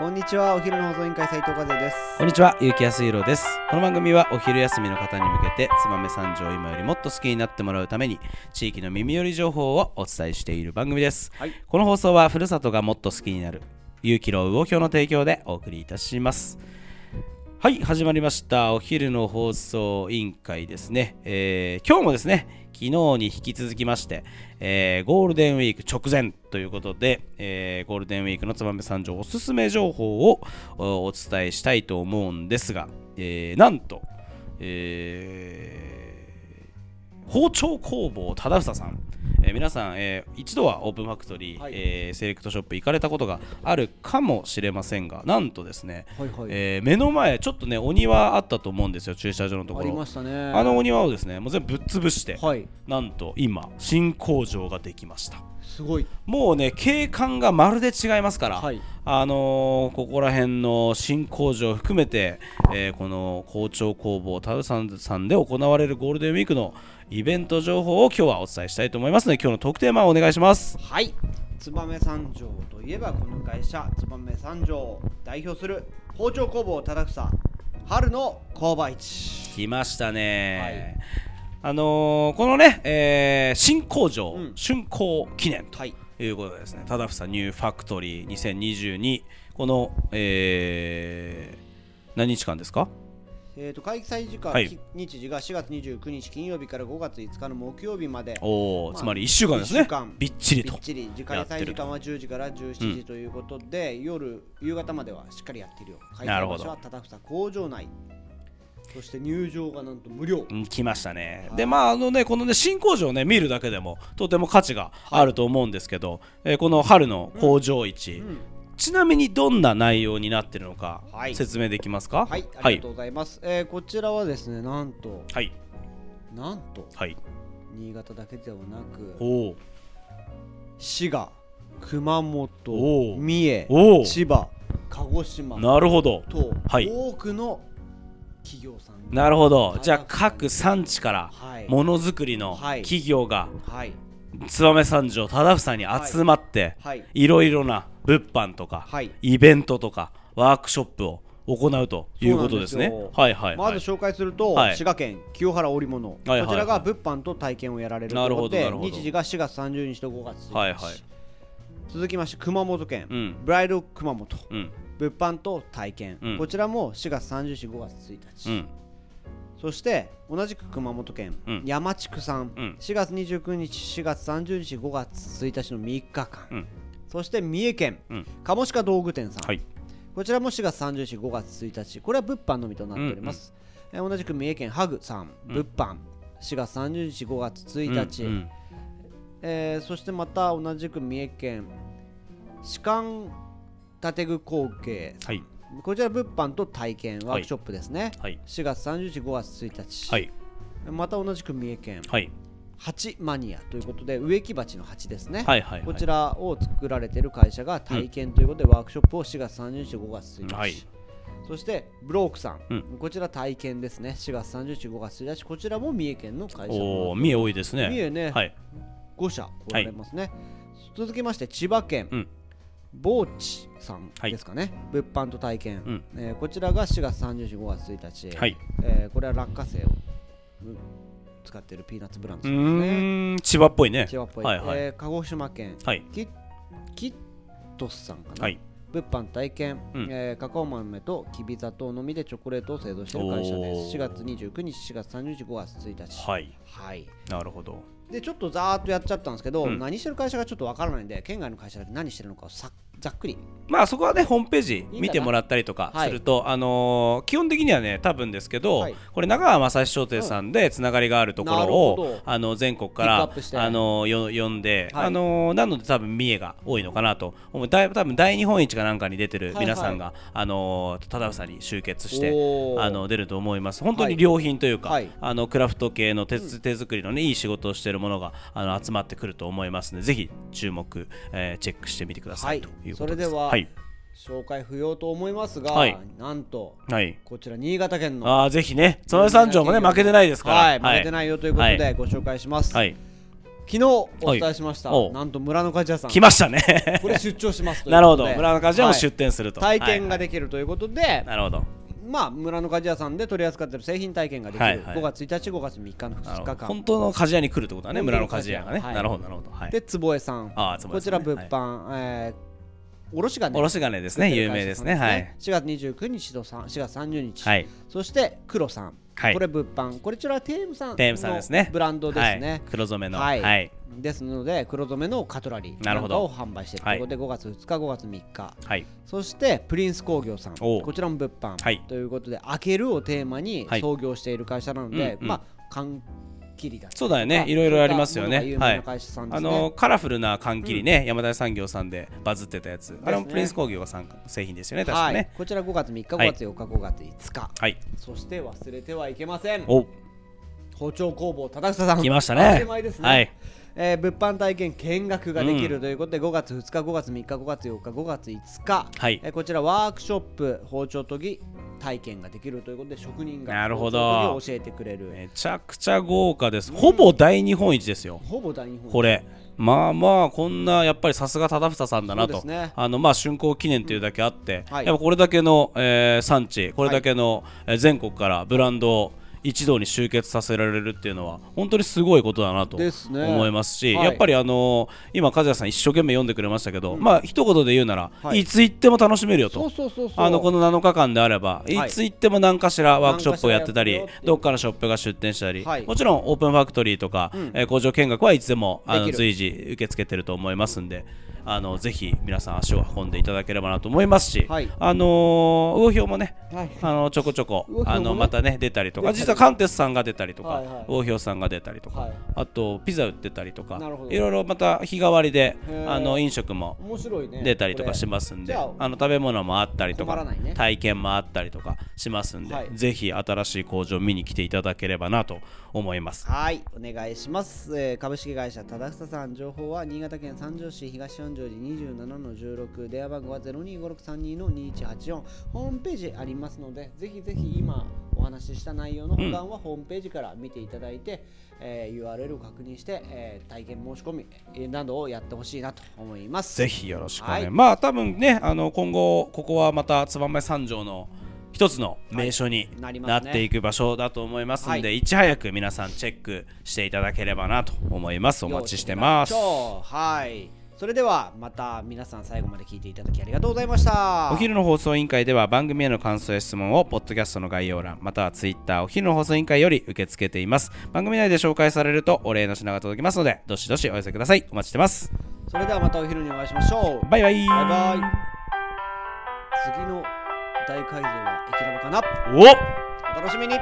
こんにちはお昼の放送委員会斉藤和也ですこんにちは、ゆうきやすいろです。この番組はお昼休みの方に向けて、燕三条を今よりもっと好きになってもらうために、地域の耳寄り情報をお伝えしている番組です。はいこの放送は、ふるさとがもっと好きになる、勇気の魚評の提供でお送りいたします。はい、始まりました。お昼の放送委員会ですね。えー今日もですね、昨日に引き続きまして、えーゴールデンウィーク直前ということで、えーゴールデンウィークのつばめ三条おすすめ情報をおお伝えしたいと思うんですが、えーなんと、えー包丁工房忠房さん、えー皆さん、えー一度はオープンファクトリー、はい。えーセレクトショップ行かれたことがあるかもしれませんがなんとですね、はいはい、えー目の前ちょっとねお庭あったと思うんですよ駐車場のとこありろましたね。あのお庭をですねもう全部ぶっ潰して、はい。なんと今新工場ができました。すごい。もうね景観がまるで違いますから、はいあのーここら辺の新工場を含めて、えーこの包丁工房タウさんさんで行われるゴールデンウィークのイベント情報を今日はお伝えしたいと思いますので今日のトークテーマをお願いします。はい。燕三条といえばこの会社燕三条を代表する包丁工房忠房春の購買市。来ましたね、あのーこのね、えー新工場、うん。竣工記念とはいいうことでですね、ただふさニューファクトリー2022、この、えー何日間ですか？えー、と開催時間、はい。き日時が4月29日金曜日から5月5日の木曜日まで。まあつまり1週間ですね。一週間、びっちりと。びっ。ちり。時開催時間は10時から17時ということで、夜夕方まではしっかりやっているよ開催場所は忠房工場内そして入場がなんと無料。うん来ましたね。はい。でまああのねこのね新工場をね見るだけでもとても価値があると思うんですけど、えーこの春の工場市、うん。ちなみにどんな内容になってるのか、はい。説明できますか？はい、あはいりがとうございます。えーこちらはですね、なんと、はい。なんと、はい。新潟だけではなく、おー。滋賀、熊本三重、千葉、鹿児島なるほど。と、はい。多くのなるほど。じゃあ各産地からはい、ものづくりのはい。企業がはい、燕三条忠房に集まって、はい、い。ろいろな物販とか、はい。イベントとかワークショップを行うということですね。はいはいはい。まず紹介すると、はい。滋賀県清原織物、はいはいこちらが物販と体験をやられるということで日時が4月30日と5月1日、はいはい。続きまして熊本県、うん。ブライド熊本。うん物販と体験、うん。こちらも4月30日5月1日、うん。そして同じく熊本県、うん。山地区産、うん。4月29日4月30日5月1日の3日間、うん。そして三重県、うん。鴨鹿道具店さん、はい。こちらも4月30日5月1日これは物販のみとなっております、えー同じく三重県ハグさんうん。物販。4月30日5月1日、うん。えーそしてまた同じく三重県士官建具工芸はい。こちら物販と体験ワークショップですね、はい。4月30日5月1日、はい。また同じく三重県。はい。鉢マニアということで植木鉢の鉢ですね、はいはいこちらを作られている会社が体験ということで、ワークショップを4月30日5月1日、はい。そしてブロークさん、うん。こちら体験ですね。4月30日5月1日。こちらも三重県の会社。おお三重多いですね。三重ね、はい。5社おられますね、続きまして千葉県、うんボーチさんですかね、物販と体験、うん。えーこちらが4月30日5月1日、はい。えーこれは落花生をうん使っているピーナッツブランうドですね。千葉っぽいね。千葉っぽい、はいはい。えー鹿児島県。はい。キキットスさんかな、はい。物販体験、うん。えーカカオ豆ときび砂糖のみでチョコレートを製造している会社です。おー。4月29日4月30日5月1日はい。はい。なるほどでちょっとざーっとやっちゃったんですけど、うん。何してる会社がちょっとわからないんで県外の会社だけ何してるのかをさざっくり。まあそこはねホームページ見てもらったりとかはい。すると、あのー基本的にはね多分ですけど、はい。これ長川正史商店さんでつながりがあるところを、あの全国からあのーよ呼んで、はい。あのーなので多分三重が多いのかなと思う。だ多分大日本一かなんかに出てる皆さんが、あのー忠房に集結してあの出ると思います。本当に良品というか、はい。あのクラフト系の手,、手作りのねいい仕事をしているものがあの集まってくると思いますのでぜひ注目、えーチェックしてみてください、はい。ということです。それでははい。紹介不要と思いますが、はい。なんとはい。こちら新潟県のああぜひね、その三条もね、負けてないですから。はい、負けてい。ないよということでご紹介します。はい。昨日お伝えしました、なんと村の鍛冶屋さん。来ましたね。これ出張しますというなるほど。村の鍛冶屋もはい出店すると、体験がでできるということで、なるほど。まあ村の鍛冶屋さんで取り扱っている製品体験ができる、はいはい。5月1日5月3日の2なるほど。日間本当の鍛冶屋に来るってことだね村の鍛冶屋がね、はい。なるほどなるほど。はい。で坪江さん。あー坪こちら物販、えーおろし金おろし金ですね。有名ですね。はい。4月29日と3 4月30日、はい。そして黒さん、はい。これ物販。こちらはテームさんテームさんですね。のブランドですね、はい、黒染めの。ははい。い、はい。ですので黒染めのカトラリーなど。を販売している。とい。うことで、5月2日5月3日。そしてプリンス工業さん。こちらも物販、はい。ということで開けるをテーマにはい。創業している会社なので、うんうん。まあ缶切りだそうだよね。いろいろありますよね。そうい。あのカラフルな缶切りね、山田産業さんでバズってたやつ、あれもプリンス工業さん製品ですよね確はい。かね、こちら5月3日5はい。月4日5月5日、はい、そして忘れてはいけません。お包丁工房忠草さん。来ましたね。ね、はい。えー物販体験見学ができるということで、5月2日5月3日5月4日5月5日、はい。えーこちらワークショップ包丁研ぎ体験ができるということで職人がなるほど。教えてくれる、めちゃくちゃ豪華です、ほぼ大日本一ですよ。ほぼ大日本これ。まあまあこんなやっぱりさすが忠房さんだなと、ね。あのまあ竣工記念というだけあって、はい。やっぱこれだけの、えー産地これだけの、えー全国からブランドを一堂に集結させられるっていうのは本当にすごいことだなと思いますしはい。やっぱりあのー今和也さん一生懸命読んでくれましたけど、まあ一言で言うなら、はい。い、つ行っても楽しめるよと。あのこの7日間であれば、い。い、つ行っても何かしらワークショップをやってたりどっかのショップが出店したり、はい。もちろんオープンファクトリーとか、うん。えー工場見学はいつでもあの随時受け付けてると思いますんであのぜひ皆さん足を運んでいただければなと思いますし、はい。あのー魚票もねはい。あのちょこちょこね。あのまたね出たりとか。実はカンテスさんが出たりとか、はいはい。魚票さんが出たりとか、はい。あとピザ売ってたりとかいろいろまた日替わりであの飲食も出たりとかしますんで、これ。じゃああの食べ物もあったりとか、ね。体験もあったりとかしますんで、はい。ぜひ新しい工場見に来ていただければなと思います。はい、お願いします。えー株式会社忠久さん、情報は新潟県三条市東四条寺27の16、電話番号は025632の2184、ホームページありますので、ぜひぜひ今お話しした内容の保管はホームページから見ていただいて、えー URL を確認して、えー体験申し込みえーなどをやってほしいなと思います。ぜひよろしくお願い、はい。まあ多分ねあの今後ここはまた燕三条の一つの名所になっていく場所だと思いますんで、はい。ち早く皆さんチェックしていただければなと思います。お待ちしてます。はい。それではまた皆さん最後まで聞いていただきありがとうございました。お昼の放送委員会では番組への感想や質問をポッドキャストの概要欄またはツイッターお昼の放送委員会より受け付けています。番組内で紹介されるとお礼の品が届きますのでどしどしお寄せください。お待ちしてます。それではまたお昼にお会いしましょう。バイバイ。バイバイ。次の大改造はエキラボかな。おお楽しみに